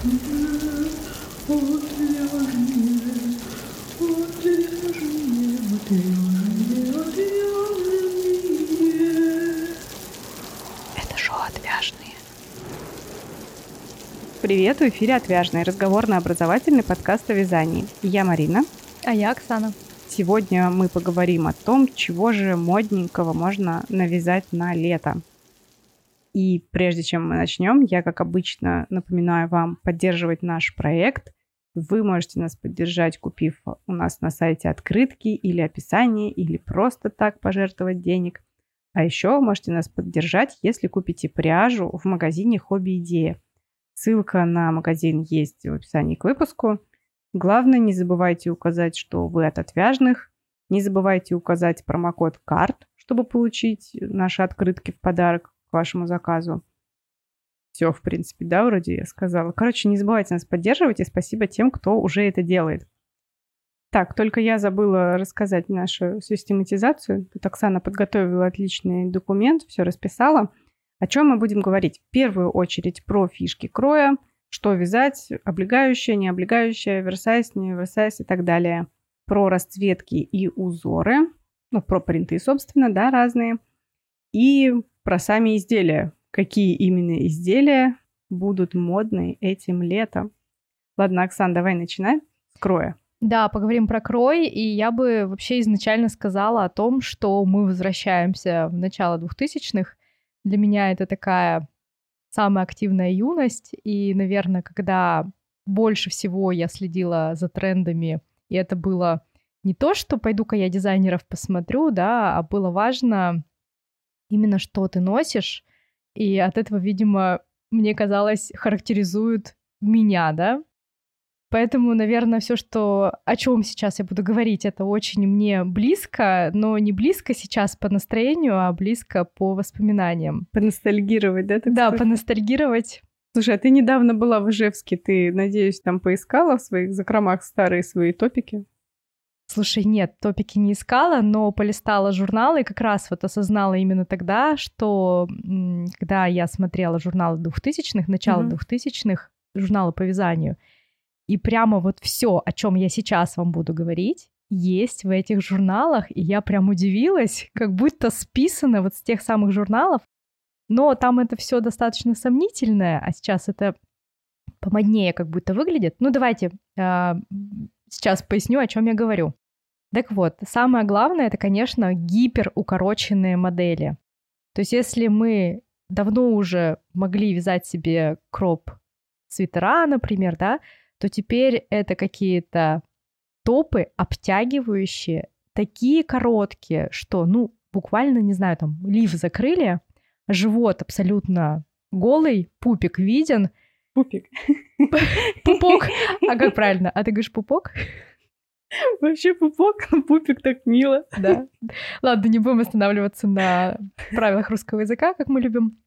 Это шоу «Отвяжные». Привет, в эфире «Отвяжные» разговорно-образовательный подкаст о вязании. Я Марина. А я Оксана. Сегодня мы поговорим о том, чего же модненького можно навязать на лето. И прежде чем мы начнем, я, как обычно, напоминаю вам поддерживать наш проект. Вы можете нас поддержать, купив у нас на сайте открытки или описание, или просто так пожертвовать денег. А еще можете нас поддержать, если купите пряжу в магазине «Хобби Идея». Ссылка на магазин есть в описании к выпуску. Главное, не забывайте указать, что вы от отвяжных. Не забывайте указать промокод КАРТ, чтобы получить наши открытки в подарок к вашему заказу. Все, в принципе, да, вроде я сказала. Короче, не забывайте нас поддерживать, и спасибо тем, кто уже это делает. Так, только я забыла рассказать нашу систематизацию. Тут Оксана подготовила отличный документ, все расписала. О чем мы будем говорить? В первую очередь про фишки кроя, что вязать, облегающее, не облегающее, версайз, не версайз и так далее. Про расцветки и узоры, ну, про принты, собственно, да, разные. И про сами изделия. Какие именно изделия будут модны этим летом. Ладно, Оксан, давай начинай с кроя. Да, поговорим про крой, и я бы вообще изначально сказала о том, что мы возвращаемся в начало двухтысячных. Для меня это такая самая активная юность, и, наверное, когда больше всего я следила за трендами, и это было не то, что пойду-ка я дизайнеров посмотрю, да, а было важно именно что ты носишь, и от этого, видимо, мне казалось, характеризует меня, да. Поэтому, наверное, все, что о чем сейчас я буду говорить, это очень мне близко, но не близко сейчас по настроению, а близко по воспоминаниям. Поностальгировать, да? Так да, сказать? поностальгировать. Слушай, а ты недавно была в Ижевске, ты, надеюсь, там поискала в своих закромах старые свои топики? Слушай, нет, топики не искала, но полистала журналы и как раз вот осознала именно тогда, что когда я смотрела журналы двухтысячных, начало двухтысячных, mm-hmm. журналы по вязанию, и прямо вот все, о чем я сейчас вам буду говорить, есть в этих журналах, и я прям удивилась, как будто списано вот с тех самых журналов, но там это все достаточно сомнительное, а сейчас это помоднее как будто выглядит. Ну, давайте э, сейчас поясню, о чем я говорю. Так вот, самое главное это, конечно, гиперукороченные модели. То есть, если мы давно уже могли вязать себе кроп свитера, например, да, то теперь это какие-то топы обтягивающие, такие короткие, что, ну, буквально, не знаю, там, лиф закрыли, живот абсолютно голый, пупик виден. Пупик. Пупок. А как правильно? А ты говоришь пупок? Вообще пупок, пупик так мило. Да. Ладно, не будем останавливаться на правилах русского языка, как мы любим.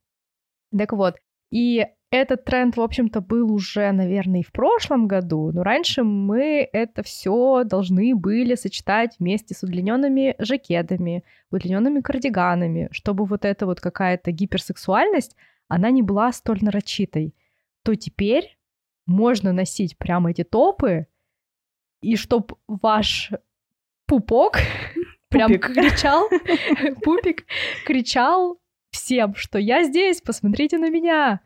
Так вот, и этот тренд, в общем-то, был уже, наверное, и в прошлом году, но раньше мы это все должны были сочетать вместе с удлиненными жакетами, удлиненными кардиганами, чтобы вот эта вот какая-то гиперсексуальность, она не была столь нарочитой. То теперь можно носить прямо эти топы, и чтоб ваш пупок прям кричал, пупик кричал всем, что я здесь, посмотрите на меня.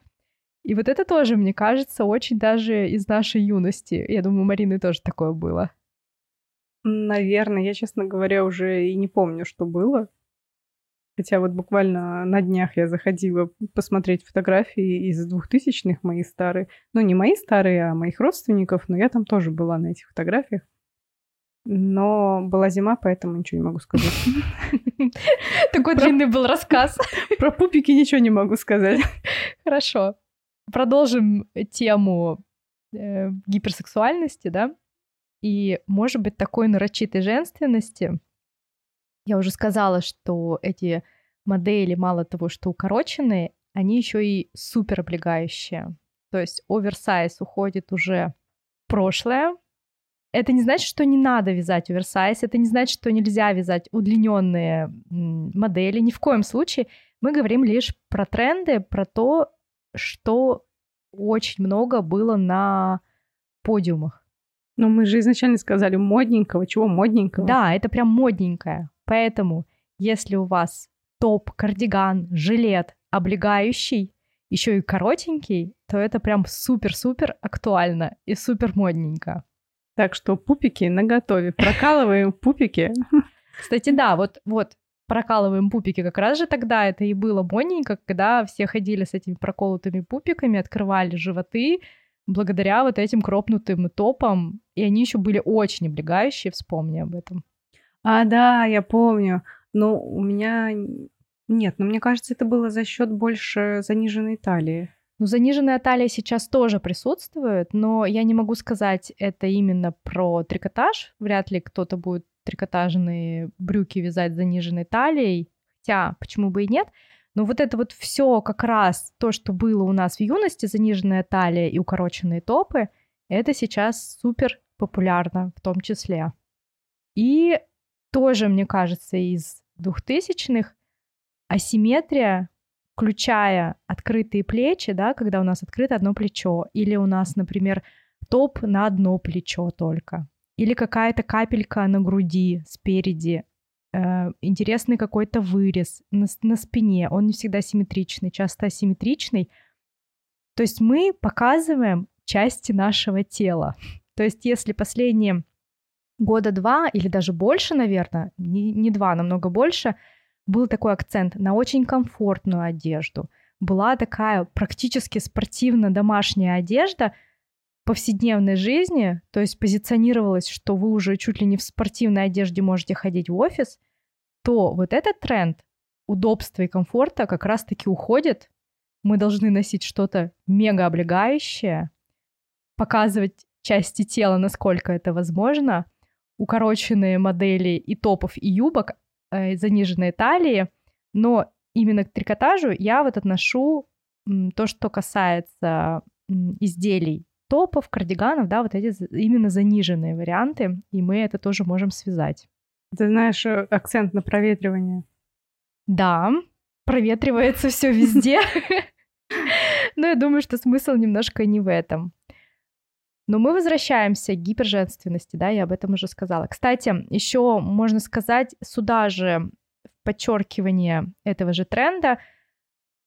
И вот это тоже, мне кажется, очень даже из нашей юности. Я думаю, у Марины тоже такое было. Наверное, я, честно говоря, уже и не помню, что было. Хотя вот буквально на днях я заходила посмотреть фотографии из двухтысячных мои старые. Ну, не мои старые, а моих родственников, но я там тоже была на этих фотографиях. Но была зима, поэтому ничего не могу сказать. Такой длинный был рассказ. Про пупики ничего не могу сказать. Хорошо. Продолжим тему э, гиперсексуальности, да? И, может быть, такой нарочитой женственности, я уже сказала, что эти модели, мало того, что укороченные, они еще и супер облегающие. То есть оверсайз уходит уже в прошлое. Это не значит, что не надо вязать оверсайз, это не значит, что нельзя вязать удлиненные модели. Ни в коем случае. Мы говорим лишь про тренды, про то, что очень много было на подиумах. Но мы же изначально сказали модненького. Чего модненького? Да, это прям модненькое. Поэтому, если у вас топ, кардиган, жилет, облегающий, еще и коротенький, то это прям супер-супер актуально и супер модненько. Так что пупики наготове. Прокалываем пупики. Кстати, да, вот, вот прокалываем пупики. Как раз же тогда это и было модненько, когда все ходили с этими проколотыми пупиками, открывали животы, благодаря вот этим кропнутым топам, и они еще были очень облегающие, вспомни об этом. А, да, я помню. Но у меня... Нет, но мне кажется, это было за счет больше заниженной талии. Ну, заниженная талия сейчас тоже присутствует, но я не могу сказать это именно про трикотаж. Вряд ли кто-то будет трикотажные брюки вязать заниженной талией, хотя почему бы и нет. Но вот это вот все как раз то, что было у нас в юности, заниженная талия и укороченные топы, это сейчас супер популярно в том числе. И тоже, мне кажется, из двухтысячных асимметрия, включая открытые плечи, да, когда у нас открыто одно плечо, или у нас, например, топ на одно плечо только, или какая-то капелька на груди спереди, э, интересный какой-то вырез на, на спине, он не всегда симметричный, часто асимметричный. То есть мы показываем части нашего тела. То есть если последние года два или даже больше, наверное, не, не два, намного больше, был такой акцент на очень комфортную одежду. Была такая практически спортивно-домашняя одежда — повседневной жизни, то есть позиционировалось, что вы уже чуть ли не в спортивной одежде можете ходить в офис, то вот этот тренд удобства и комфорта как раз-таки уходит. Мы должны носить что-то мега облегающее, показывать части тела, насколько это возможно, укороченные модели и топов, и юбок, э, заниженные талии, но именно к трикотажу я вот отношу то, что касается изделий топов, кардиганов, да, вот эти именно заниженные варианты, и мы это тоже можем связать. Ты знаешь э, акцент на проветривание? Да, проветривается все везде. Но я думаю, что смысл немножко не в этом. Но мы возвращаемся к гиперженственности, да, я об этом уже сказала. Кстати, еще можно сказать, сюда же в подчеркивание этого же тренда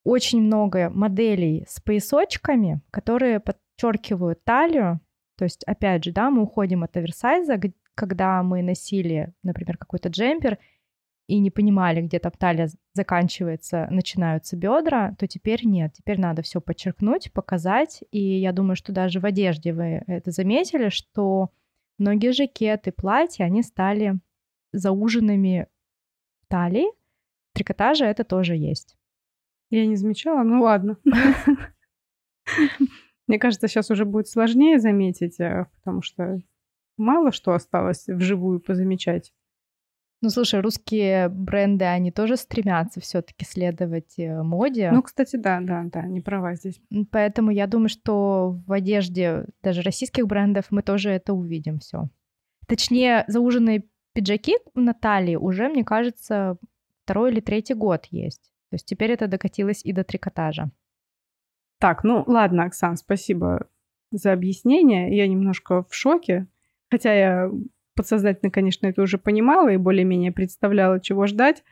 очень много моделей с поясочками, которые подчеркивают талию. То есть, опять же, да, мы уходим от оверсайза, когда мы носили, например, какой-то джемпер и не понимали, где там талия заканчивается, начинаются бедра, то теперь нет. Теперь надо все подчеркнуть, показать. И я думаю, что даже в одежде вы это заметили, что многие жакеты, платья, они стали зауженными талии. В трикотаже это тоже есть. Я не замечала, ну ладно. Мне кажется, сейчас уже будет сложнее заметить, э, потому что мало что осталось вживую позамечать. Ну, слушай, русские бренды, они тоже стремятся все-таки следовать э, моде. Ну, кстати, да, да, да, не права здесь. Поэтому я думаю, что в одежде даже российских брендов мы тоже это увидим все. Точнее, зауженные пиджаки на талии уже, мне кажется, второй или третий год есть. То есть теперь это докатилось и до трикотажа. Так, ну ладно, Оксан, спасибо за объяснение. Я немножко в шоке. Хотя я подсознательно, конечно, это уже понимала и более-менее представляла, чего ждать.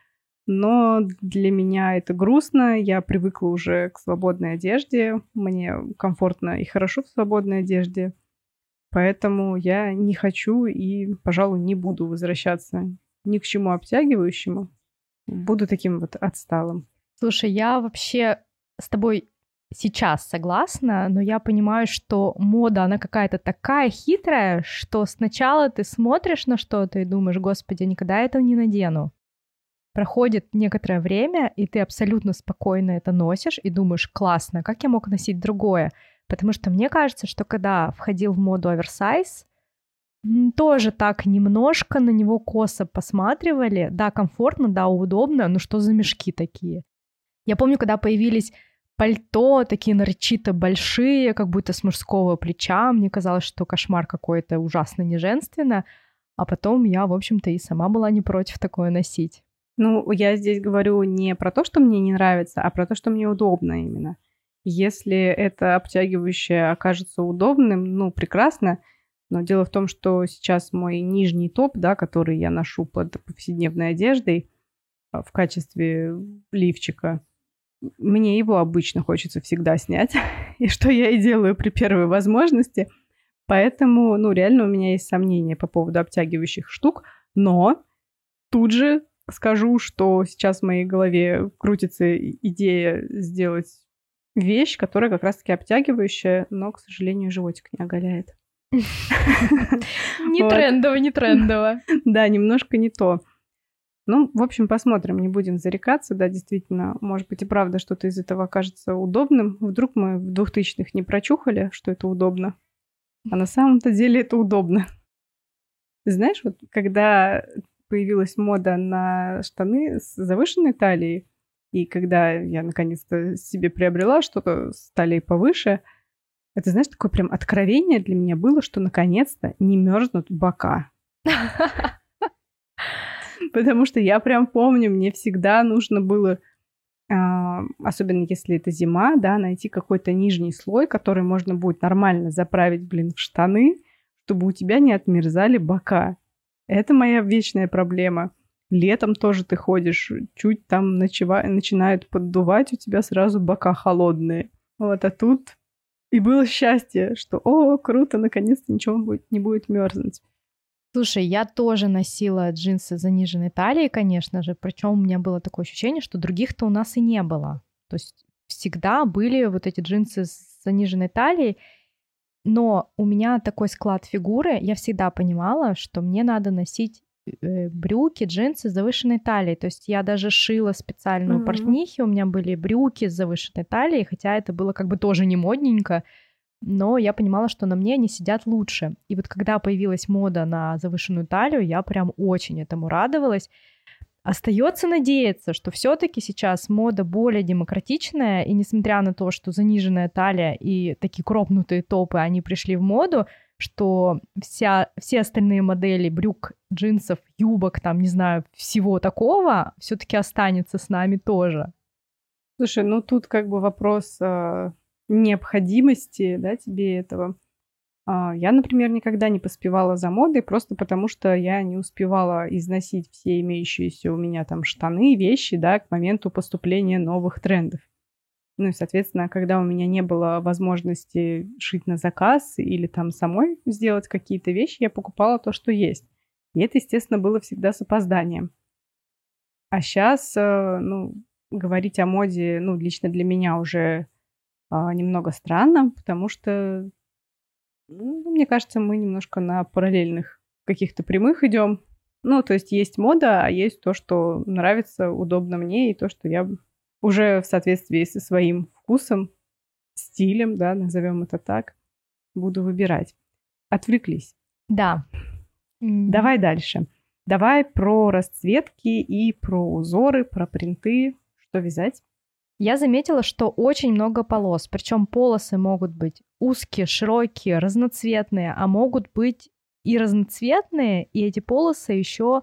Но для меня это грустно. Я привыкла уже к свободной одежде. Мне комфортно и хорошо в свободной одежде. Поэтому я не хочу и, пожалуй, не буду возвращаться ни к чему обтягивающему. Буду таким вот отсталым. Слушай, я вообще с тобой сейчас согласна, но я понимаю, что мода, она какая-то такая хитрая, что сначала ты смотришь на что-то и думаешь, господи, никогда этого не надену. Проходит некоторое время, и ты абсолютно спокойно это носишь и думаешь, классно, как я мог носить другое? Потому что мне кажется, что когда входил в моду оверсайз, тоже так немножко на него косо посматривали. Да, комфортно, да, удобно, но что за мешки такие? Я помню, когда появились пальто, такие нарочито большие, как будто с мужского плеча. Мне казалось, что кошмар какой-то ужасно неженственно. А потом я, в общем-то, и сама была не против такое носить. Ну, я здесь говорю не про то, что мне не нравится, а про то, что мне удобно именно. Если это обтягивающее окажется удобным, ну, прекрасно. Но дело в том, что сейчас мой нижний топ, да, который я ношу под повседневной одеждой а, в качестве лифчика, мне его обычно хочется всегда снять. И что я и делаю при первой возможности. Поэтому, ну, реально у меня есть сомнения по поводу обтягивающих штук. Но тут же скажу, что сейчас в моей голове крутится идея сделать вещь, которая как раз-таки обтягивающая, но, к сожалению, животик не оголяет. Не трендово, не трендово. Да, немножко не то. Ну, в общем, посмотрим, не будем зарекаться. Да, действительно, может быть и правда что-то из этого окажется удобным. Вдруг мы в двухтысячных не прочухали, что это удобно. А на самом-то деле это удобно. Знаешь, вот когда появилась мода на штаны с завышенной талией, и когда я наконец-то себе приобрела что-то с талией повыше, это, знаешь, такое прям откровение для меня было, что наконец-то не мерзнут бока. Потому что я прям помню, мне всегда нужно было, а, особенно если это зима, да, найти какой-то нижний слой, который можно будет нормально заправить, блин, в штаны, чтобы у тебя не отмерзали бока. Это моя вечная проблема. Летом тоже ты ходишь, чуть там ночева... начинают поддувать, у тебя сразу бока холодные. Вот, а тут и было счастье, что, о, круто, наконец-то ничего будет, не будет мерзнуть. Слушай, я тоже носила джинсы заниженной талии, конечно же, причем у меня было такое ощущение, что других-то у нас и не было. То есть всегда были вот эти джинсы с заниженной талией, но у меня такой склад фигуры, я всегда понимала, что мне надо носить э, брюки, джинсы с завышенной талией. То есть я даже шила специальную mm-hmm. портнихи, у меня были брюки с завышенной талией, хотя это было как бы тоже не модненько, но я понимала, что на мне они сидят лучше. И вот когда появилась мода на завышенную талию, я прям очень этому радовалась. Остается надеяться, что все-таки сейчас мода более демократичная, и несмотря на то, что заниженная талия и такие кропнутые топы, они пришли в моду, что вся, все остальные модели брюк, джинсов, юбок, там, не знаю, всего такого все-таки останется с нами тоже. Слушай, ну тут как бы вопрос э, необходимости, да, тебе этого. А, я, например, никогда не поспевала за модой, просто потому что я не успевала износить все имеющиеся у меня там штаны, вещи, да, к моменту поступления новых трендов. Ну и, соответственно, когда у меня не было возможности шить на заказ или там самой сделать какие-то вещи, я покупала то, что есть. И это, естественно, было всегда с опозданием. А сейчас, э, ну, говорить о моде, ну, лично для меня уже немного странно, потому что ну, мне кажется, мы немножко на параллельных каких-то прямых идем. Ну, то есть есть мода, а есть то, что нравится, удобно мне, и то, что я уже в соответствии со своим вкусом, стилем, да, назовем это так, буду выбирать. Отвлеклись. Да. Давай дальше. Давай про расцветки и про узоры, про принты. Что вязать? Я заметила, что очень много полос, причем полосы могут быть узкие, широкие, разноцветные, а могут быть и разноцветные, и эти полосы еще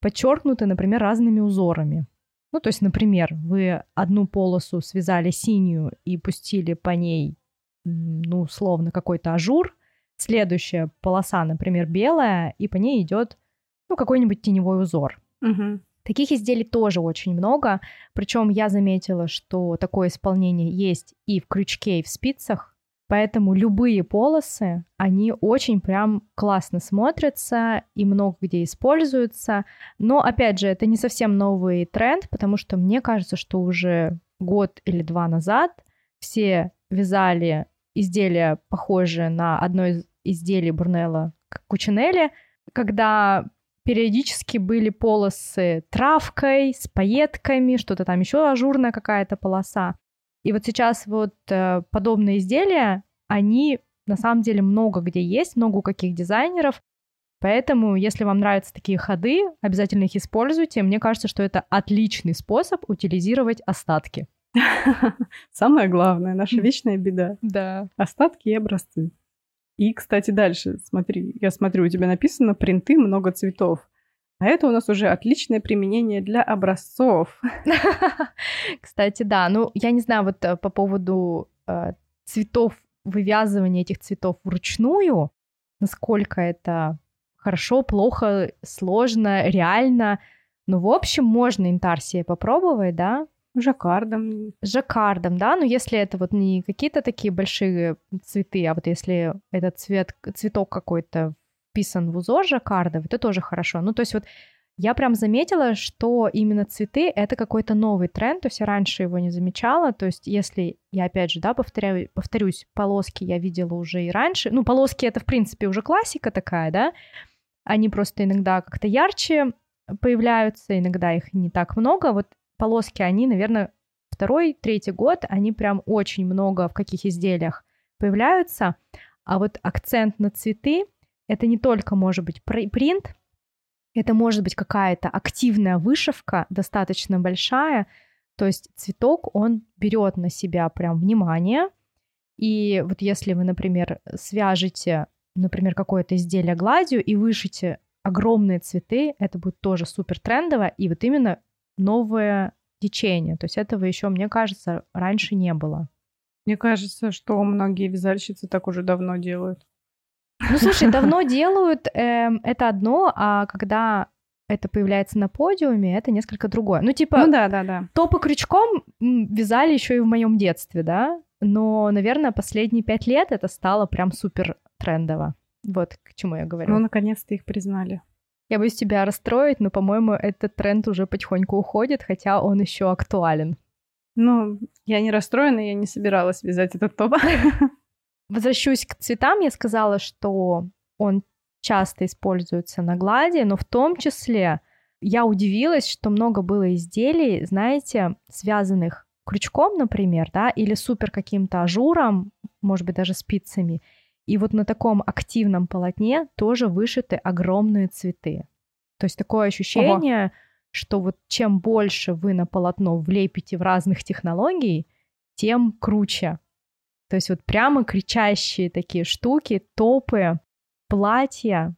подчеркнуты, например, разными узорами. Ну, то есть, например, вы одну полосу связали синюю и пустили по ней, ну, условно, какой-то ажур, следующая полоса, например, белая, и по ней идет, ну, какой-нибудь теневой узор. Угу. Таких изделий тоже очень много, причем я заметила, что такое исполнение есть и в крючке, и в спицах, поэтому любые полосы, они очень прям классно смотрятся и много где используются, но опять же, это не совсем новый тренд, потому что мне кажется, что уже год или два назад все вязали изделия, похожие на одно из изделий Бурнелла Кучинелли, когда периодически были полосы травкой, с пайетками, что-то там еще ажурная какая-то полоса. И вот сейчас вот э, подобные изделия, они на самом деле много где есть, много у каких дизайнеров. Поэтому, если вам нравятся такие ходы, обязательно их используйте. Мне кажется, что это отличный способ утилизировать остатки. Самое главное, наша вечная беда. Да. Остатки и образцы. И, кстати, дальше, смотри, я смотрю, у тебя написано принты много цветов. А это у нас уже отличное применение для образцов. Кстати, да. Ну, я не знаю, вот э, по поводу э, цветов, вывязывания этих цветов вручную, насколько это хорошо, плохо, сложно, реально. Ну, в общем, можно интарсия попробовать, да? Жаккардом. Жаккардом, да, но если это вот не какие-то такие большие цветы, а вот если этот цвет, цветок какой-то вписан в узор жаккардов, это тоже хорошо. Ну, то есть вот я прям заметила, что именно цветы — это какой-то новый тренд, то есть я раньше его не замечала, то есть если я, опять же, да, повторяю, повторюсь, полоски я видела уже и раньше, ну, полоски — это, в принципе, уже классика такая, да, они просто иногда как-то ярче появляются, иногда их не так много, вот полоски, они, наверное, второй, третий год, они прям очень много в каких изделиях появляются. А вот акцент на цветы — это не только может быть принт, это может быть какая-то активная вышивка, достаточно большая, то есть цветок, он берет на себя прям внимание, и вот если вы, например, свяжете, например, какое-то изделие гладью и вышите огромные цветы, это будет тоже супер трендово, и вот именно новое течение. То есть этого еще, мне кажется, раньше не было. Мне кажется, что многие вязальщицы так уже давно делают. Ну, слушай, давно делают, э, это одно, а когда это появляется на подиуме, это несколько другое. Ну, типа, ну, да, да, да. топы крючком вязали еще и в моем детстве, да, но, наверное, последние пять лет это стало прям супер трендово. Вот к чему я говорю. Ну, наконец-то их признали. Я боюсь тебя расстроить, но, по-моему, этот тренд уже потихоньку уходит, хотя он еще актуален. Ну, я не расстроена, я не собиралась вязать этот топ. Возвращусь к цветам, я сказала, что он часто используется на глади, но в том числе я удивилась, что много было изделий, знаете, связанных крючком, например, да, или супер каким-то ажуром, может быть, даже спицами, и вот на таком активном полотне тоже вышиты огромные цветы. То есть такое ощущение, Ого. что вот чем больше вы на полотно влепите в разных технологий, тем круче. То есть вот прямо кричащие такие штуки, топы, платья,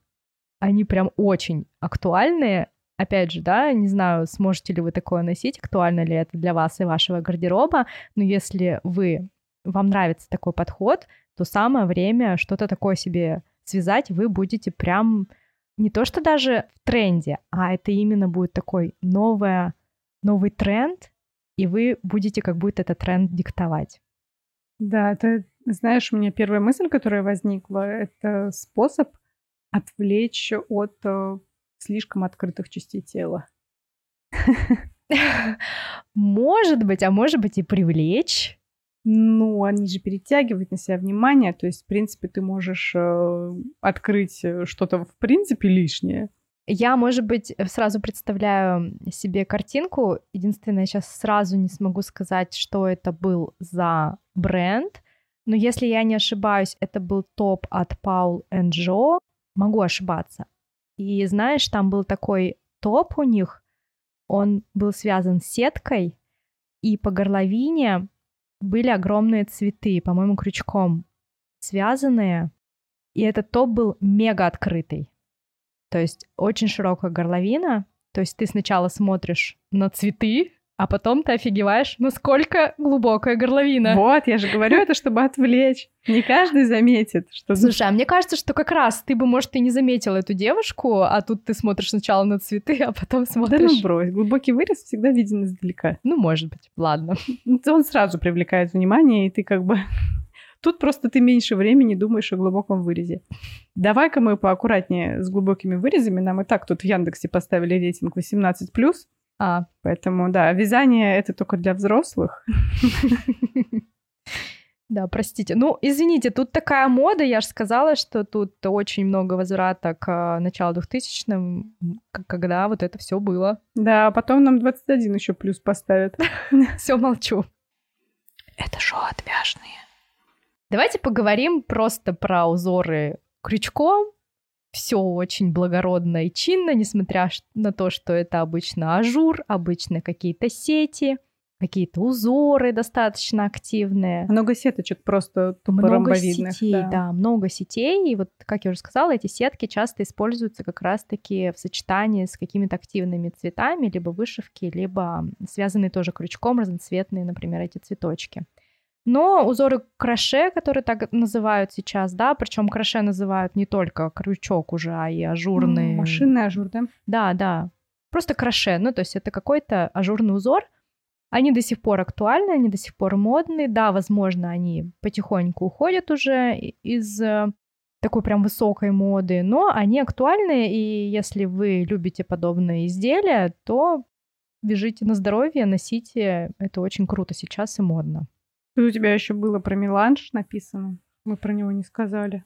они прям очень актуальные. Опять же, да, не знаю, сможете ли вы такое носить, актуально ли это для вас и вашего гардероба, но если вы, вам нравится такой подход, то самое время что-то такое себе связать, вы будете прям не то что даже в тренде, а это именно будет такой новое, новый тренд, и вы будете как будто этот тренд диктовать. Да, это, знаешь, у меня первая мысль, которая возникла, это способ отвлечь от э, слишком открытых частей тела. Может быть, а может быть и привлечь. Ну, они же перетягивают на себя внимание, то есть, в принципе, ты можешь э, открыть э, что-то в принципе лишнее. Я, может быть, э, сразу представляю себе картинку. Единственное, сейчас сразу не смогу сказать, что это был за бренд. Но если я не ошибаюсь, это был топ от Paul Joe. Могу ошибаться. И знаешь, там был такой топ у них. Он был связан с сеткой, и по горловине были огромные цветы, по-моему, крючком связанные. И этот топ был мега открытый. То есть очень широкая горловина. То есть ты сначала смотришь на цветы, а потом ты офигеваешь, насколько глубокая горловина. Вот, я же говорю это, чтобы отвлечь. Не каждый заметит, что... Слушай, а мне кажется, что как раз ты бы, может, и не заметил эту девушку, а тут ты смотришь сначала на цветы, а потом смотришь... Да ну брось, глубокий вырез всегда виден издалека. Ну, может быть, ладно. Он сразу привлекает внимание, и ты как бы... Тут просто ты меньше времени думаешь о глубоком вырезе. Давай-ка мы поаккуратнее с глубокими вырезами. Нам и так тут в Яндексе поставили рейтинг 18+. А. Поэтому, да, вязание — это только для взрослых. Да, простите. Ну, извините, тут такая мода, я же сказала, что тут очень много возврата к началу 2000-м, когда вот это все было. Да, а потом нам 21 еще плюс поставят. Все молчу. Это шоу отвязные. Давайте поговорим просто про узоры крючком, все очень благородно и чинно, несмотря на то, что это обычно ажур, обычно какие-то сети. какие-то узоры достаточно активные. Много сеточек просто тупо Много сетей, да. да, много сетей. И вот, как я уже сказала, эти сетки часто используются как раз-таки в сочетании с какими-то активными цветами, либо вышивки, либо связанные тоже крючком разноцветные, например, эти цветочки. Но узоры кроше, которые так называют сейчас, да, причем кроше называют не только крючок уже, а и ажурный. Машинный ажур, да? Да, да. Просто кроше, ну то есть это какой-то ажурный узор. Они до сих пор актуальны, они до сих пор модны. Да, возможно, они потихоньку уходят уже из э, такой прям высокой моды, но они актуальны, и если вы любите подобные изделия, то вяжите на здоровье, носите. Это очень круто сейчас и модно. Тут у тебя еще было про меланж написано. Мы про него не сказали.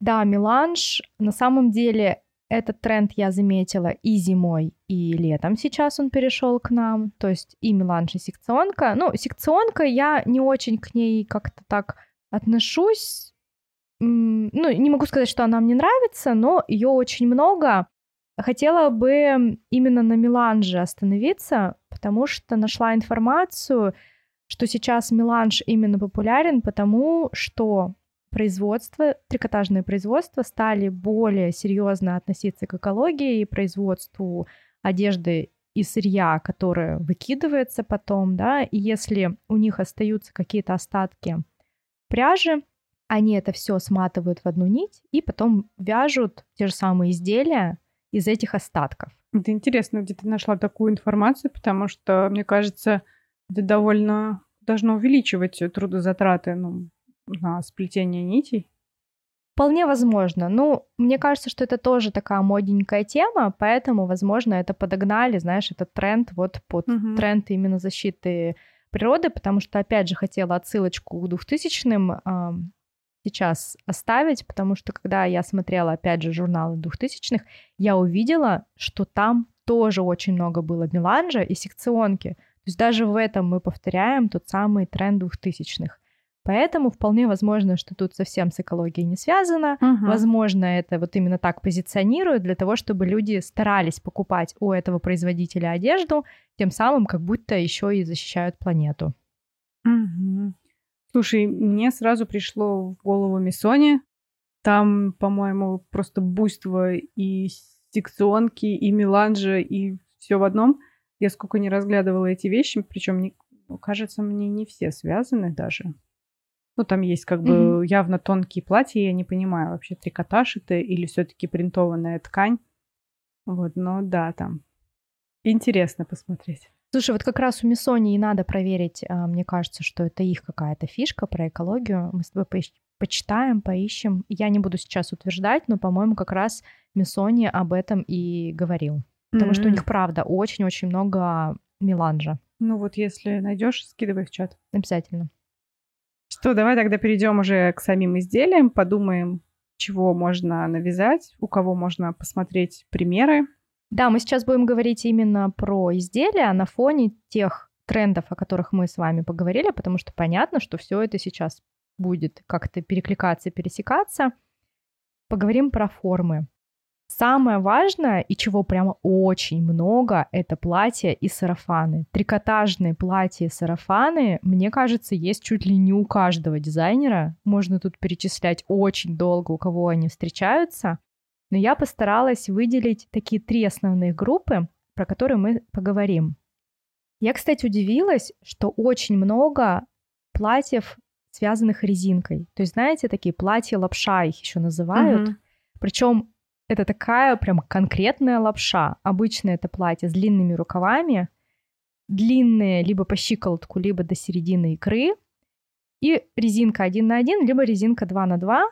Да, меланж. На самом деле этот тренд я заметила и зимой, и летом сейчас он перешел к нам. То есть и меланж, и секционка. Ну, секционка, я не очень к ней как-то так отношусь. Ну, не могу сказать, что она мне нравится, но ее очень много. Хотела бы именно на меланже остановиться, потому что нашла информацию, что сейчас меланж именно популярен, потому что производство, трикотажные производства стали более серьезно относиться к экологии и производству одежды и сырья, которое выкидывается потом, да, и если у них остаются какие-то остатки пряжи, они это все сматывают в одну нить и потом вяжут те же самые изделия из этих остатков. Это интересно, где ты нашла такую информацию, потому что, мне кажется, это довольно должно увеличивать трудозатраты ну, на сплетение нитей. Вполне возможно. Ну, мне кажется, что это тоже такая модненькая тема, поэтому, возможно, это подогнали, знаешь, этот тренд вот под угу. тренд именно защиты природы, потому что, опять же, хотела отсылочку к 2000-м э, сейчас оставить, потому что, когда я смотрела, опять же, журналы 2000-х, я увидела, что там тоже очень много было меланжа и секционки. То есть даже в этом мы повторяем тот самый тренд двухтысячных. Поэтому вполне возможно, что тут совсем с экологией не связано. Угу. Возможно, это вот именно так позиционируют для того, чтобы люди старались покупать у этого производителя одежду, тем самым как будто еще и защищают планету. Угу. Слушай, мне сразу пришло в голову Миссони. Там, по-моему, просто буйство и секционки, и меланжа, и все в одном. Я сколько не разглядывала эти вещи, причем, не, кажется, мне не все связаны даже. Ну, там есть как бы mm-hmm. явно тонкие платья, я не понимаю, вообще трикотаж это или все-таки принтованная ткань. Вот, но да, там интересно посмотреть. Слушай, вот как раз у Миссони и надо проверить, а, мне кажется, что это их какая-то фишка про экологию. Мы с тобой по почитаем, поищем. Я не буду сейчас утверждать, но, по-моему, как раз Миссони об этом и говорил. Потому mm-hmm. что у них, правда, очень-очень много меланжа. Ну вот, если найдешь, скидывай в чат. Обязательно. Что, давай тогда перейдем уже к самим изделиям, подумаем, чего можно навязать, у кого можно посмотреть примеры. Да, мы сейчас будем говорить именно про изделия на фоне тех трендов, о которых мы с вами поговорили, потому что понятно, что все это сейчас будет как-то перекликаться, пересекаться. Поговорим про формы. Самое важное, и чего прямо очень много, это платья и сарафаны. Трикотажные платья и сарафаны, мне кажется, есть чуть ли не у каждого дизайнера. Можно тут перечислять очень долго, у кого они встречаются. Но я постаралась выделить такие три основные группы, про которые мы поговорим. Я, кстати, удивилась, что очень много платьев, связанных резинкой. То есть, знаете, такие платья лапша их еще называют. Mm-hmm. Причем это такая прям конкретная лапша. Обычно это платье с длинными рукавами, длинные либо по щиколотку, либо до середины икры, и резинка 1 на 1, либо резинка 2 на 2.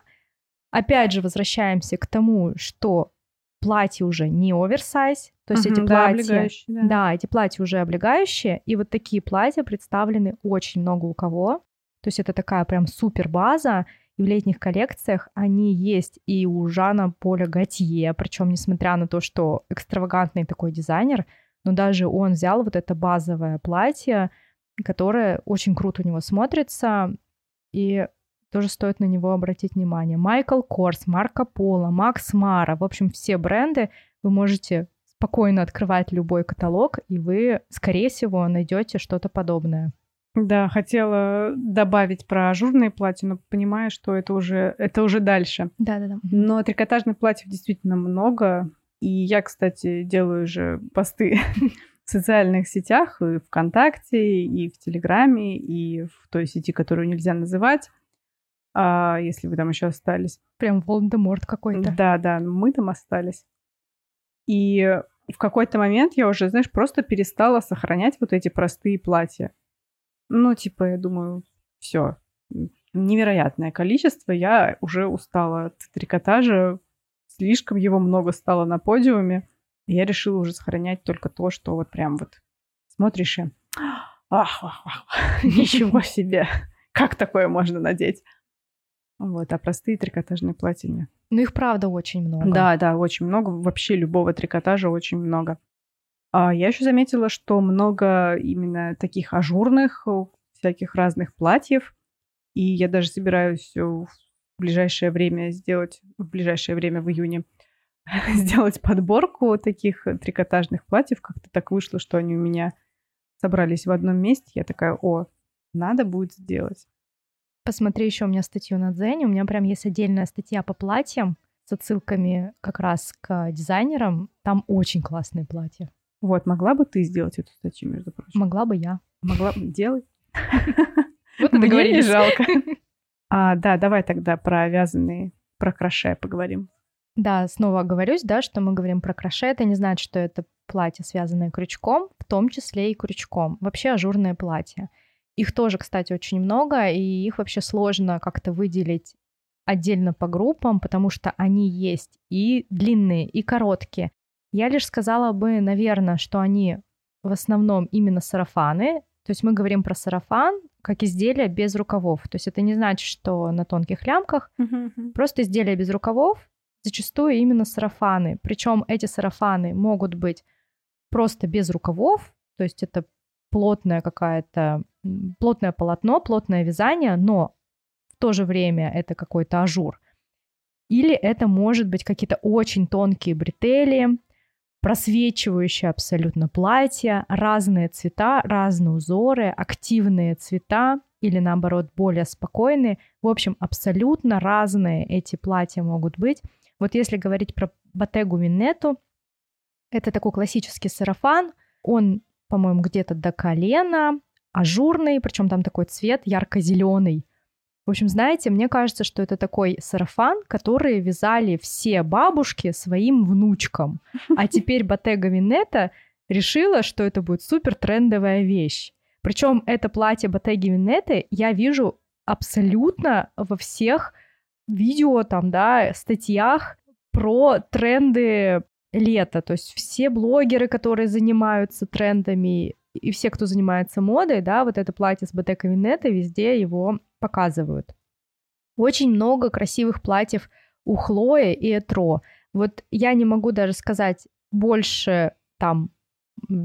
Опять же, возвращаемся к тому, что платье уже не оверсайз, то есть угу, эти да, платья, да. да, эти платья уже облегающие, и вот такие платья представлены очень много у кого. То есть это такая прям супер база, и в летних коллекциях они есть и у Жана Поля Готье, причем несмотря на то, что экстравагантный такой дизайнер, но даже он взял вот это базовое платье, которое очень круто у него смотрится, и тоже стоит на него обратить внимание. Майкл Корс, Марко Поло, Макс Мара, в общем, все бренды вы можете спокойно открывать любой каталог, и вы, скорее всего, найдете что-то подобное. Да, хотела добавить про ажурные платья, но понимаю, что это уже, это уже дальше. Да-да-да. Но трикотажных платьев действительно много. И я, кстати, делаю же посты в социальных сетях, и ВКонтакте, и в Телеграме, и в той сети, которую нельзя называть, а, если вы там еще остались. Прям Волан-де-Морт какой-то. Да, да, мы там остались. И в какой-то момент я уже, знаешь, просто перестала сохранять вот эти простые платья. Ну, типа, я думаю, все, невероятное количество. Я уже устала от трикотажа, слишком его много стало на подиуме. И я решила уже сохранять только то, что вот прям вот смотришь и ах, ах, ах, ничего себе, как такое можно надеть? Вот, а простые трикотажные платья нет. Ну, их правда очень много. Да, да, очень много. Вообще любого трикотажа очень много. А я еще заметила, что много именно таких ажурных, всяких разных платьев. И я даже собираюсь в ближайшее время сделать, в ближайшее время в июне, сделать подборку таких трикотажных платьев. Как-то так вышло, что они у меня собрались в одном месте. Я такая, о, надо будет сделать. Посмотри еще у меня статью на Дзене. У меня прям есть отдельная статья по платьям с отсылками как раз к дизайнерам. Там очень классные платья. Вот, могла бы ты сделать эту статью, между прочим? Могла бы я. Могла бы делать. Вот Мне не жалко. А, да, давай тогда про вязаные, про кроше поговорим. Да, снова оговорюсь, да, что мы говорим про кроше. Это не значит, что это платье, связанное крючком, в том числе и крючком. Вообще ажурное платье. Их тоже, кстати, очень много, и их вообще сложно как-то выделить отдельно по группам, потому что они есть и длинные, и короткие. Я лишь сказала бы, наверное, что они в основном именно сарафаны. То есть мы говорим про сарафан как изделие без рукавов. То есть это не значит, что на тонких лямках. Uh-huh. Просто изделие без рукавов, зачастую именно сарафаны. Причем эти сарафаны могут быть просто без рукавов, то есть это плотная какая-то плотное полотно, плотное вязание, но в то же время это какой-то ажур. Или это может быть какие-то очень тонкие бретели, просвечивающие абсолютно платья, разные цвета, разные узоры, активные цвета или наоборот более спокойные. В общем, абсолютно разные эти платья могут быть. Вот если говорить про Bottega Veneta, это такой классический сарафан, он, по-моему, где-то до колена, ажурный, причем там такой цвет ярко-зеленый. В общем, знаете, мне кажется, что это такой сарафан, который вязали все бабушки своим внучкам. А теперь Bottega Veneta решила, что это будет супер трендовая вещь. Причем это платье Bottega Veneta я вижу абсолютно во всех видео, там, да, статьях про тренды лета. То есть все блогеры, которые занимаются трендами, и все, кто занимается модой, да, вот это платье с Bottega Veneta, везде его показывают. Очень много красивых платьев у Chloé и Etro. Вот я не могу даже сказать больше там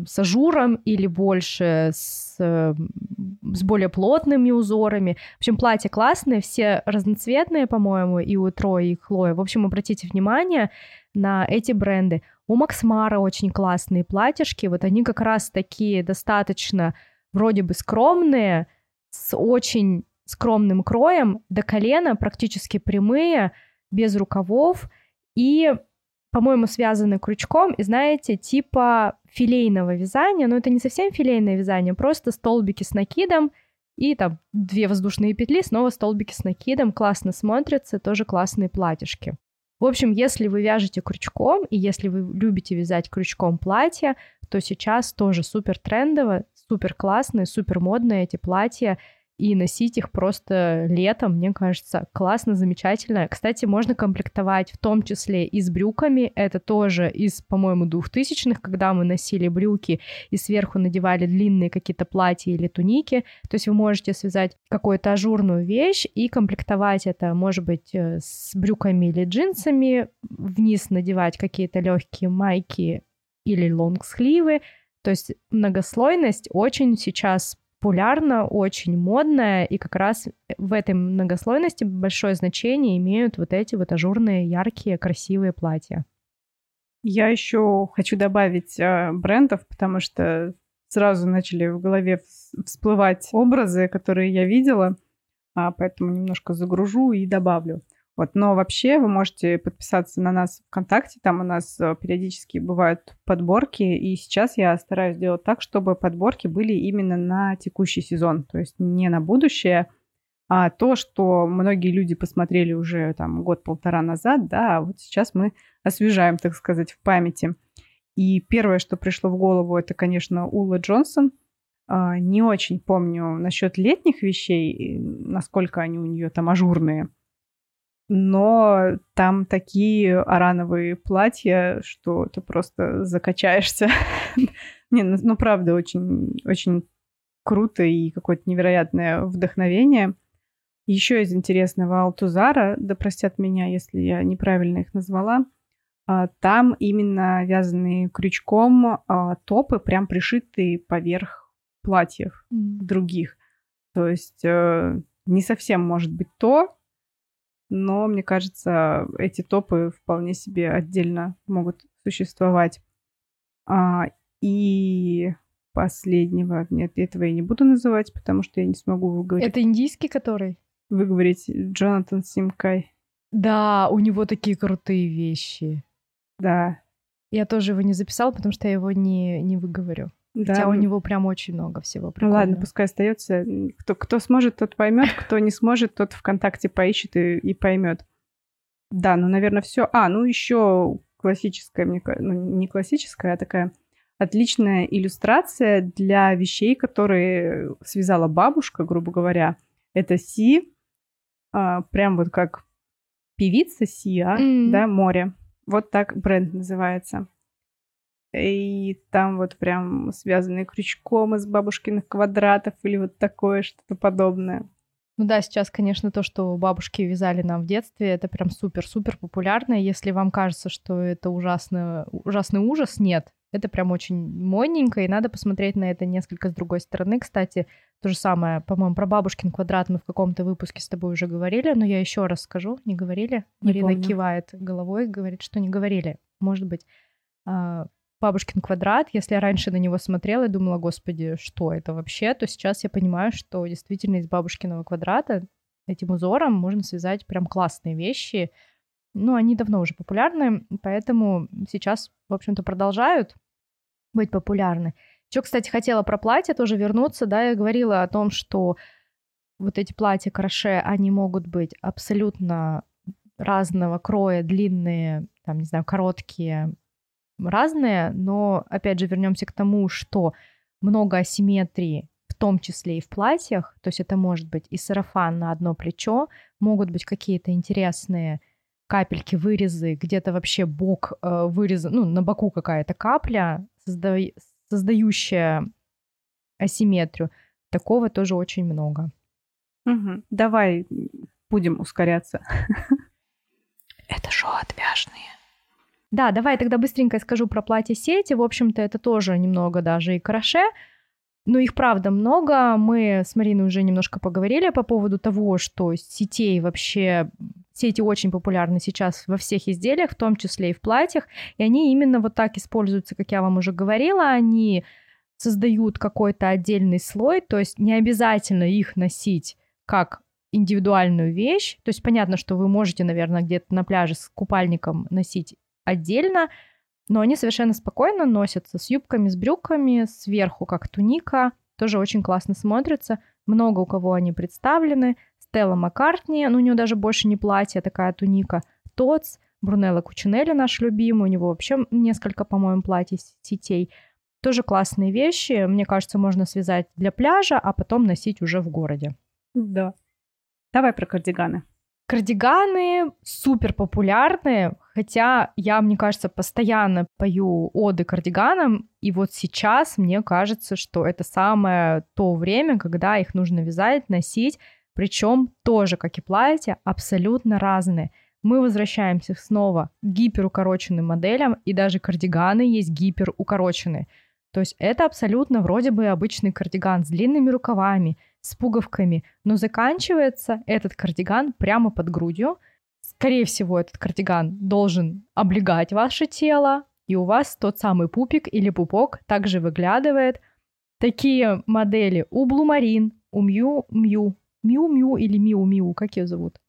с ажуром или больше с, с более плотными узорами. В общем, платья классные, все разноцветные, по-моему, и у Etro, и Chloé. В общем, обратите внимание на эти бренды. У Максмара очень классные платьишки, вот они как раз такие достаточно вроде бы скромные, с очень скромным кроем, до колена, практически прямые, без рукавов и, по-моему, связаны крючком, и знаете, типа филейного вязания, но это не совсем филейное вязание, просто столбики с накидом и там две воздушные петли, снова столбики с накидом, классно смотрятся, тоже классные платьишки. В общем, если вы вяжете крючком, и если вы любите вязать крючком платья, то сейчас тоже супер трендово, супер классные, супер модные эти платья и носить их просто летом, мне кажется, классно, замечательно. Кстати, можно комплектовать в том числе и с брюками. Это тоже из, по-моему, двухтысячных, когда мы носили брюки и сверху надевали длинные какие-то платья или туники. То есть вы можете связать какую-то ажурную вещь и комплектовать это, может быть, э, с брюками или джинсами, вниз надевать какие-то легкие майки или лонгсливы. То есть многослойность очень сейчас популярна, очень модная, и как раз в этой многослойности большое значение имеют вот эти вот ажурные, яркие, красивые платья. Я еще хочу добавить э, брендов, потому что сразу начали в голове всплывать образы, которые я видела, а, поэтому немножко загружу и добавлю. Вот, но вообще вы можете подписаться на нас ВКонтакте, там у нас э, периодически бывают подборки, и сейчас я стараюсь сделать так, чтобы подборки были именно на текущий сезон, то есть не на будущее, а то, что многие люди посмотрели уже там год-полтора назад, да, а вот сейчас мы освежаем, так сказать, в памяти. И первое, что пришло в голову, это, конечно, Ула Джонсон. А, не очень помню насчет летних вещей, насколько они у нее там ажурные. Но там такие арановые платья, что ты просто закачаешься. Не, ну, ну правда, очень, очень круто и какое-то невероятное вдохновение. Еще из интересного Алтузара, да простят меня, если я неправильно их назвала, а, там именно вязаные крючком а, топы, прям пришитые поверх платьев других. То есть э, не совсем может быть то, но мне кажется, эти топы вполне себе отдельно могут существовать. А, и последнего, нет, этого я не буду называть, потому что я не смогу выговорить. Это индийский который? выговорить Джонатан Симкай. Да, у него такие крутые вещи. Да. Я тоже его не записала, потому что я его не, не выговорю. Да. Хотя у него прям очень много всего. Ну ладно, пускай остается. Кто, кто сможет, тот поймет, кто не сможет, тот ВКонтакте поищет и, и поймет. Да, ну, наверное, все. А, ну еще классическая, мне ну, не классическая, а такая отличная иллюстрация для вещей, которые связала бабушка, грубо говоря. Это Си а, прям вот как певица Сия, mm. да, море. Вот так бренд называется. И там вот прям связанные крючком из бабушкиных квадратов или вот такое что-то подобное. Ну да, сейчас, конечно, то, что бабушки вязали нам в детстве, это прям супер-супер популярно. Если вам кажется, что это ужасно, ужасный ужас, нет. Это прям очень модненько, и надо посмотреть на это несколько с другой стороны. Кстати, то же самое, по-моему, про бабушкин квадрат мы в каком-то выпуске с тобой уже говорили, но я еще раз скажу, не говорили. Не Марина помню. кивает головой, говорит, что не говорили. Может быть, а, бабушкин квадрат, если я раньше на него смотрела и думала, господи, что это вообще, то сейчас я понимаю, что действительно из бабушкиного квадрата этим узором можно связать прям классные вещи, ну, они давно уже популярны, поэтому сейчас, в общем-то, продолжают быть популярны. Еще, кстати, хотела про платье тоже вернуться, да, я говорила о том, что вот эти платья краше, они могут быть абсолютно разного кроя, длинные, там, не знаю, короткие, разные, но, опять же, вернемся к тому, что много асимметрии, в том числе и в платьях, то есть это может быть и сарафан на одно плечо, могут быть какие-то интересные капельки, вырезы, где-то вообще бок э, вырезан, ну, на боку какая-то капля, созда... создающая асимметрию. Такого тоже очень много. Угу. Давай будем ускоряться. Это шоу отвяжные. Да, давай тогда быстренько скажу про платье сети. В общем-то, это тоже немного даже и краше. Но их правда много. Мы с Мариной уже немножко поговорили по поводу того, что сетей вообще Сети очень популярны сейчас во всех изделиях, в том числе и в платьях, и они именно вот так используются, как я вам уже говорила, они создают какой-то отдельный слой, то есть не обязательно их носить как индивидуальную вещь, то есть понятно, что вы можете, наверное, где-то на пляже с купальником носить отдельно, но они совершенно спокойно носятся с юбками, с брюками, сверху как туника, тоже очень классно смотрятся, много у кого они представлены, Стелла Маккартни, ну у нее даже больше не платье, а такая туника. Тоц, Брунелла Кучинелли наш любимый, у него вообще несколько, по-моему, платьев сетей. Тоже классные вещи, мне кажется, можно связать для пляжа, а потом носить уже в городе. Да. Давай про кардиганы. Кардиганы супер популярны, хотя я, мне кажется, постоянно пою оды кардиганам, и вот сейчас мне кажется, что это самое то время, когда их нужно вязать, носить, причем тоже, как и платья, абсолютно разные. Мы возвращаемся снова к гиперукороченным моделям, и даже кардиганы есть гиперукороченные. То есть это абсолютно вроде бы обычный кардиган с длинными рукавами, с пуговками, но заканчивается этот кардиган прямо под грудью. Скорее всего, этот кардиган должен облегать ваше тело, и у вас тот самый пупик или пупок также выглядывает. Такие модели у Блумарин, у Мью Мью, Мью Мью или Миу Миу, как ее зовут?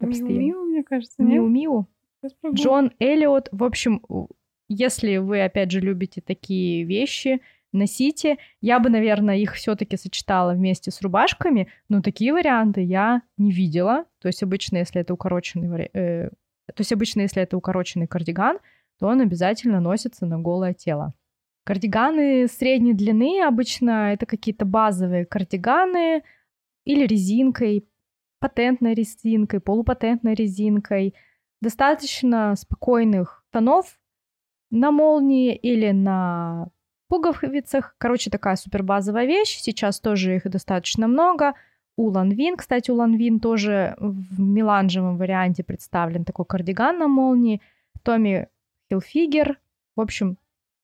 Миу Миу, мне кажется, Миу Миу. Джон Эллиот. В общем, если вы, опять же, любите такие вещи, носите. Я бы, наверное, их все-таки сочетала вместе с рубашками, но такие варианты я не видела. То есть обычно, если это укороченный э, то есть обычно, если это укороченный кардиган, то он обязательно носится на голое тело. Кардиганы средней длины обычно это какие-то базовые кардиганы или резинкой, патентной резинкой, полупатентной резинкой, достаточно спокойных тонов на молнии или на пуговицах. Короче, такая супер базовая вещь. Сейчас тоже их достаточно много. У Ланвин, кстати, у Ланвин тоже в меланжевом варианте представлен такой кардиган на молнии. Томми Хилфигер. В общем,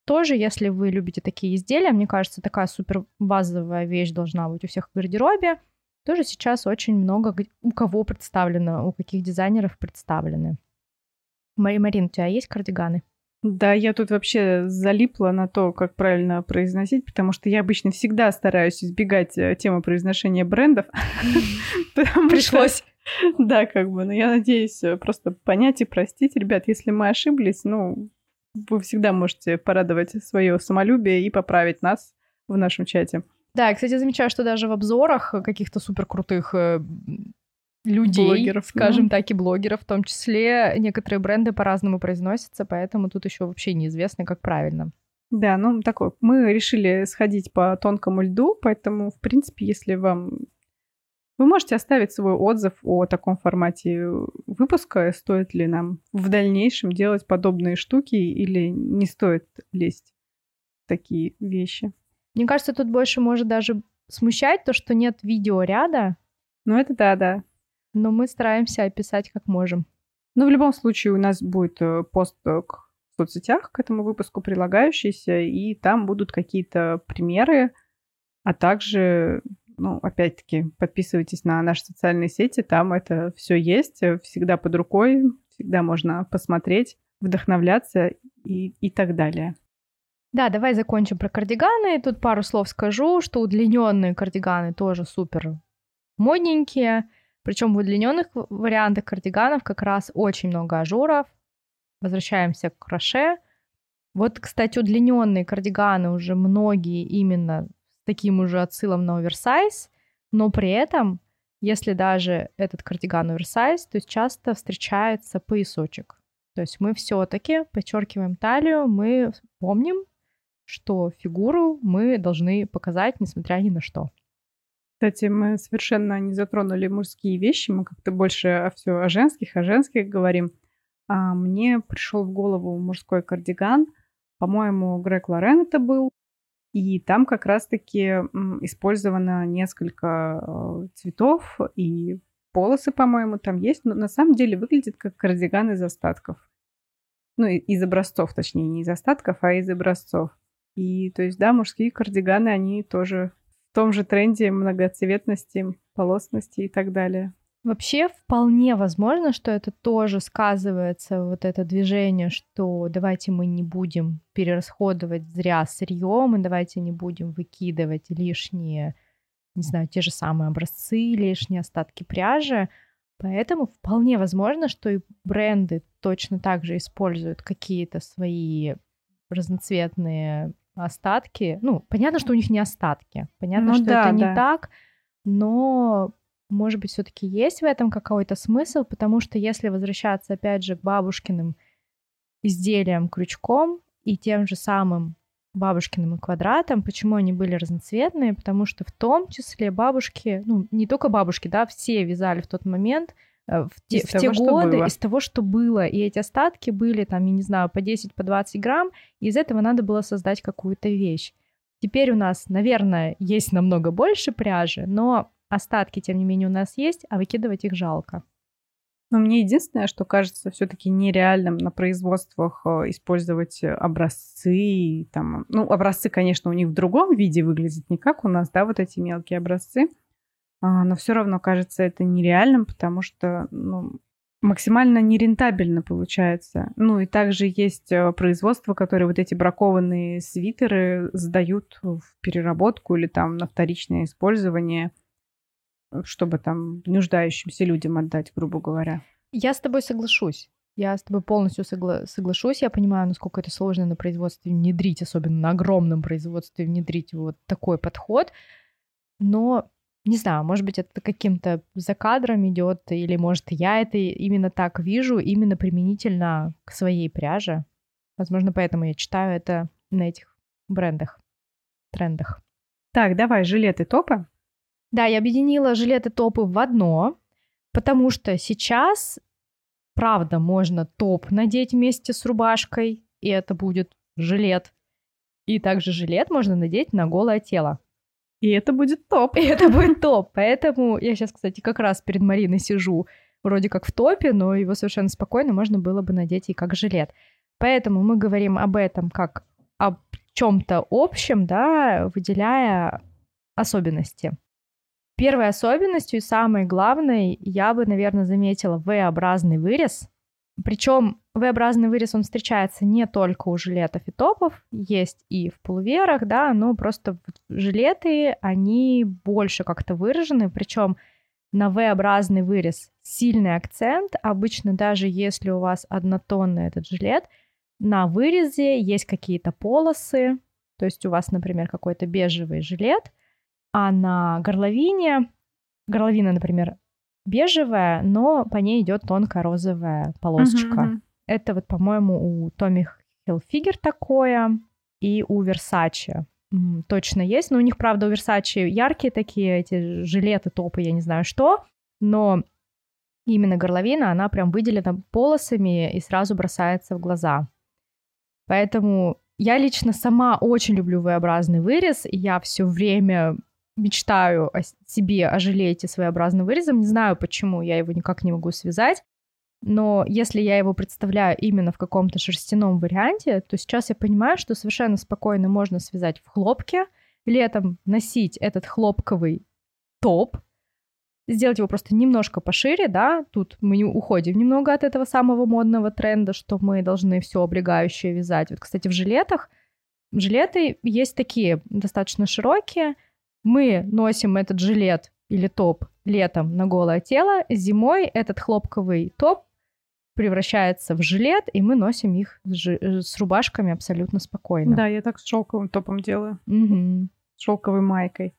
тоже, если вы любите такие изделия, мне кажется, такая супер базовая вещь должна быть у всех в гардеробе. Тоже сейчас очень много у кого представлено, у каких дизайнеров представлены. Мария Марин, у тебя есть кардиганы? Да, я тут вообще залипла на то, как правильно произносить, потому что я обычно всегда стараюсь избегать э, темы произношения брендов. Пришлось. Да, как бы, но я надеюсь э, просто понять и простить. Ребят, если мы ошиблись, ну, вы всегда можете порадовать свое самолюбие и поправить нас в нашем чате. Да, я, кстати, замечаю, что даже в обзорах каких-то супер крутых э, людей, блогеров, скажем да. так, и блогеров в том числе. Некоторые бренды по-разному произносятся, поэтому тут еще вообще неизвестно, как правильно. Да, ну такой. Мы решили сходить по тонкому льду, поэтому, в принципе, если вам... Вы можете оставить свой отзыв о таком формате выпуска, стоит ли нам в дальнейшем делать подобные штуки или не стоит лезть в такие вещи. Мне кажется, тут больше может даже смущать то, что нет видеоряда. Ну это да, да но мы стараемся описать как можем. Ну, в любом случае, у нас будет э, пост в соцсетях к этому выпуску прилагающийся, и там будут какие-то примеры, а также, ну, опять-таки, подписывайтесь на наши социальные сети, там это все есть, э, всегда под рукой, всегда можно посмотреть, вдохновляться и, и так далее. Да, давай закончим про кардиганы. Тут пару слов скажу, что удлиненные кардиганы тоже супер модненькие. Причем в удлиненных вариантах кардиганов как раз очень много ажуров. Возвращаемся к кроше. Вот, кстати, удлиненные кардиганы уже многие именно с таким уже отсылом на оверсайз, но при этом, если даже этот кардиган оверсайз, то часто встречается поясочек. То есть мы все-таки подчеркиваем талию, мы помним, что фигуру мы должны показать, несмотря ни на что. Кстати, мы совершенно не затронули мужские вещи, мы как-то больше все о женских, о женских говорим. А мне пришел в голову мужской кардиган, по-моему, Грег Лорен это был, и там как раз-таки использовано несколько э, цветов и полосы, по-моему, там есть, но на самом деле выглядит как кардиган из остатков. Ну, из образцов, точнее, не из остатков, а из образцов. И, то есть, да, мужские кардиганы, они тоже том же тренде многоцветности, полосности и так далее. Вообще вполне возможно, что это тоже сказывается, вот это движение, что давайте мы не будем перерасходовать зря сырьем, и давайте не будем выкидывать лишние, не знаю, те же самые образцы, лишние остатки пряжи. Поэтому вполне возможно, что и бренды точно так же используют какие-то свои разноцветные остатки. Ну, понятно, что у них не остатки. Понятно, ну, что да, это не да. так, но может быть, все-таки есть в этом какой-то смысл, потому что если возвращаться опять же к бабушкиным изделиям крючком и тем же самым бабушкиным квадратам, почему они были разноцветные, потому что в том числе бабушки, ну, не только бабушки, да, все вязали в тот момент — в те, в те годы из того, что было. И эти остатки были там, я не знаю, по 10, по 20 грамм, и из этого надо было создать какую-то вещь. Теперь у нас, наверное, есть намного больше пряжи, но остатки, тем не менее, у нас есть, а выкидывать их жалко. Но мне единственное, что кажется все-таки нереальным на производствах э, использовать образцы. Там, ну, образцы, конечно, у них в другом виде выглядят, не как у нас, да, вот эти мелкие образцы. А, но все равно кажется это нереальным, потому что, ну, максимально нерентабельно получается. Ну и также есть э, производства, которые вот эти бракованные свитеры сдают в переработку или там на вторичное использование, чтобы там нуждающимся людям отдать, грубо говоря. Я с тобой соглашусь. Я с тобой полностью согла- соглашусь. Я понимаю, насколько это сложно на производстве внедрить, особенно на огромном производстве внедрить вот такой подход. Но не знаю, может быть, это каким-то за кадром идет, или может я это именно так вижу, именно применительно к своей пряже. Возможно, поэтому я читаю это на этих брендах, трендах. Так, давай, жилеты топы. Да, я объединила жилеты топы в одно, потому что сейчас, правда, можно топ надеть вместе с рубашкой, и это будет жилет. И также жилет можно надеть на голое тело. И это будет топ. И это будет топ. Поэтому я сейчас, кстати, как раз перед Мариной сижу вроде как в топе, но его совершенно спокойно можно было бы надеть и как жилет. Поэтому мы говорим об этом как о чем-то общем, да, выделяя особенности. Первой особенностью и самой главной я бы, наверное, заметила V-образный вырез. Причем V-образный вырез, он встречается не только у жилетов и топов, есть и в полуверах, да, но просто жилеты, они больше как-то выражены, причем на V-образный вырез сильный акцент. Обычно даже если у вас однотонный этот жилет, на вырезе есть какие-то полосы, то есть у вас, например, какой-то бежевый жилет, а на горловине, горловина, например, бежевая, но по ней идет тонкая розовая полосочка. Uh-huh, uh-huh. Это вот, по-моему, у Томми Хилфигер такое и у Версачи. Точно есть, но у них, правда, у Версачи яркие такие эти жилеты, топы, я не знаю что, но именно горловина, она прям выделена полосами и сразу бросается в глаза. Поэтому я лично сама очень люблю V-образный вырез, и я все время мечтаю о себе, о жилете своеобразным вырезом. Не знаю, почему я его никак не могу связать. Но если я его представляю именно в каком-то шерстяном варианте, то сейчас я понимаю, что совершенно спокойно можно связать в хлопке, летом носить этот хлопковый топ, сделать его просто немножко пошире, да, тут мы не уходим немного от этого самого модного тренда, что мы должны все облегающее вязать. Вот, кстати, в жилетах жилеты есть такие достаточно широкие, мы носим этот жилет или топ летом на голое тело, зимой этот хлопковый топ превращается в жилет, и мы носим их с, э, с рубашками абсолютно спокойно. Да, я так с шелковым топом делаю. Угу. С шелковой майкой.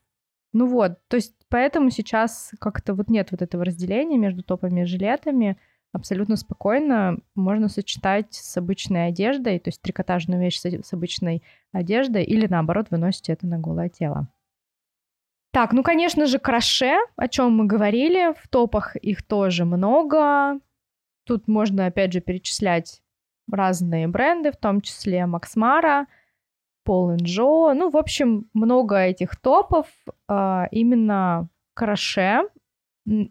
Ну вот, то есть поэтому сейчас как-то вот нет вот этого разделения между топами и жилетами. Абсолютно спокойно можно сочетать с обычной одеждой, то есть трикотажную вещь с, с обычной одеждой, или наоборот, вы носите это на голое тело. Так, ну, конечно же, краше, о чем мы говорили. В топах их тоже много. Тут можно, опять же, перечислять разные бренды, в том числе Mara, Paul Joe. Ну, в общем, много этих топов э, именно краше.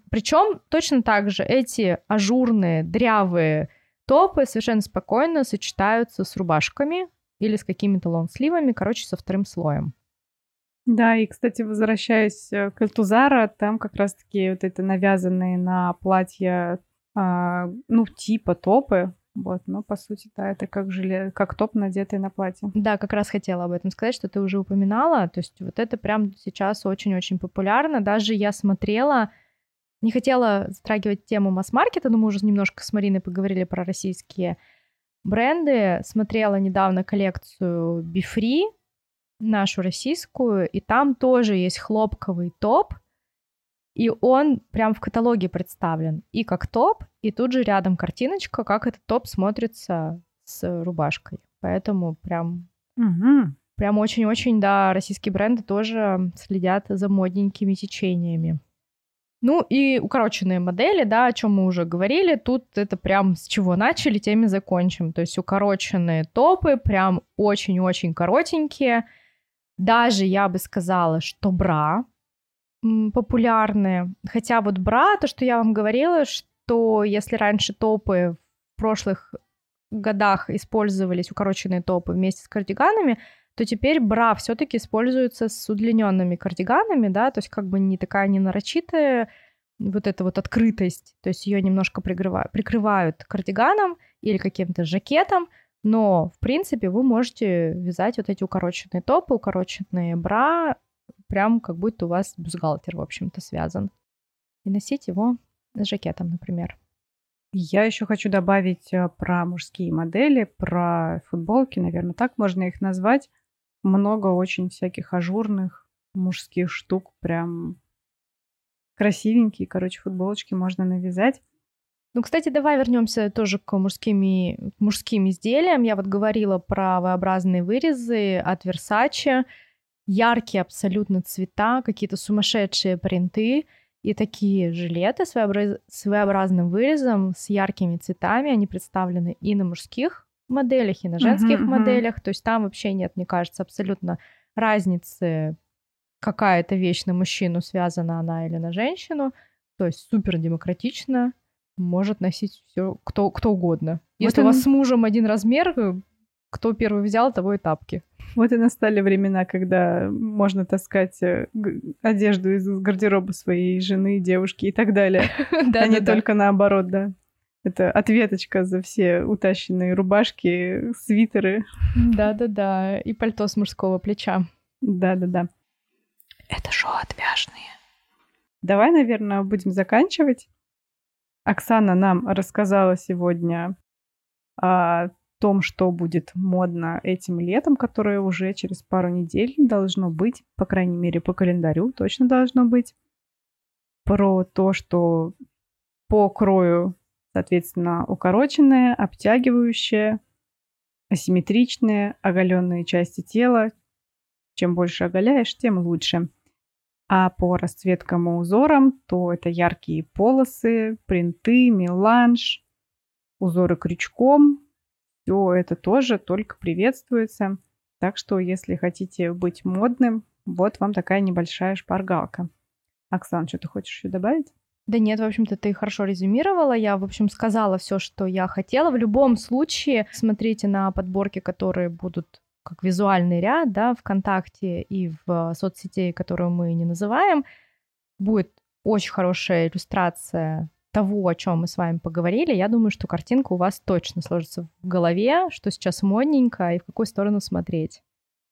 Причем точно так же эти ажурные, дрявые топы совершенно спокойно сочетаются с рубашками или с какими-то лонгсливами, короче, со вторым слоем. Да, и, кстати, возвращаясь э, к Эльтузара, там как раз-таки вот это навязанные на платье, а, ну, типа топы, вот, но по сути, да, это как желе, как топ, надетый на платье. Да, как раз хотела об этом сказать, что ты уже упоминала. То есть вот это прям сейчас очень-очень популярно. Даже я смотрела, не хотела затрагивать тему масс-маркета, но мы уже немножко с Мариной поговорили про российские бренды. Смотрела недавно коллекцию Free, нашу российскую, и там тоже есть хлопковый топ, и он прям в каталоге представлен и как топ, и тут же рядом картиночка, как этот топ смотрится с рубашкой. Поэтому прям... Угу. Прям очень-очень, да, российские бренды тоже следят за модненькими течениями. Ну и укороченные модели, да, о чем мы уже говорили, тут это прям с чего начали, теми закончим. То есть укороченные топы, прям очень-очень коротенькие, даже я бы сказала, что бра популярные. Хотя вот бра, то, что я вам говорила, что если раньше топы в прошлых годах использовались укороченные топы вместе с кардиганами, то теперь бра все-таки используется с удлиненными кардиганами, да, то есть как бы не такая не нарочитая вот эта вот открытость, то есть ее немножко прикрывают, прикрывают кардиганом или каким-то жакетом, но, в принципе, вы можете вязать вот эти укороченные топы, укороченные бра, прям как будто у вас бюстгальтер, в общем-то, связан. И носить его с жакетом, например. Я еще хочу добавить э, про мужские модели, про футболки, наверное, так можно их назвать. Много очень всяких ажурных мужских штук, прям красивенькие, короче, футболочки можно навязать. Ну, кстати, давай вернемся тоже к мужским, к мужским изделиям. Я вот говорила про V-образные вырезы от Versace. Яркие абсолютно цвета, какие-то сумасшедшие принты и такие жилеты с, своеобраз... с своеобразным вырезом, с яркими цветами. Они представлены и на мужских моделях, и на женских uh-huh, моделях. Uh-huh. То есть там вообще нет, мне кажется, абсолютно разницы, какая это вещь на мужчину, связана она или на женщину. То есть супер демократично может носить все кто, кто угодно. Если вот у вас с мужем один размер, кто первый взял, того и тапки. Вот и настали времена, когда можно таскать э, одежду из гардероба своей жены, девушки и так далее, а не только наоборот, да. Это ответочка за все утащенные рубашки, свитеры. Да-да-да, и пальто с мужского плеча. Да-да-да. Это шоу отвяжные. Давай, наверное, будем заканчивать. Оксана нам рассказала сегодня о том, что будет модно этим летом, которое уже через пару недель должно быть, по крайней мере, по календарю точно должно быть. Про то, что по крою, соответственно, укороченное, обтягивающее, асимметричные, оголенные части тела. Чем больше оголяешь, тем лучше. А по расцветкам и узорам, то это яркие полосы, принты, меланж, узоры крючком. Все это тоже только приветствуется. Так что, если хотите быть модным, вот вам такая небольшая шпаргалка. Оксан, что ты хочешь еще добавить? Да нет, в общем-то, ты хорошо резюмировала. Я, в общем, сказала все, что я хотела. В любом случае, смотрите на подборки, которые будут как визуальный ряд, да, ВКонтакте и в соцсети, которую мы не называем, будет очень хорошая иллюстрация того, о чем мы с вами поговорили, я думаю, что картинка у вас точно сложится в голове, что сейчас модненько и в какую сторону смотреть.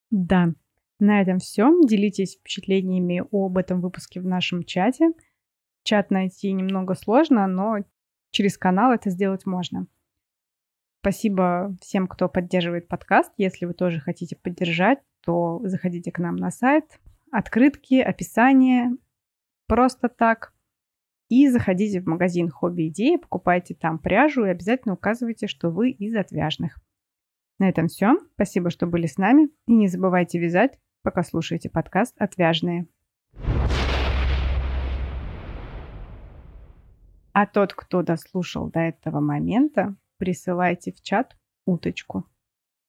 Да, на этом все. Делитесь впечатлениями об этом выпуске в нашем чате. Чат найти немного сложно, но через канал это сделать можно. Спасибо всем, кто поддерживает подкаст. Если вы тоже хотите поддержать, то заходите к нам на сайт, открытки, описание, просто так. И заходите в магазин «Хобби идеи», покупайте там пряжу и обязательно указывайте, что вы из отвяжных. На этом все. Спасибо, что были с нами. И не забывайте вязать, пока слушаете подкаст «Отвяжные». А тот, кто дослушал до этого момента, присылайте в чат уточку.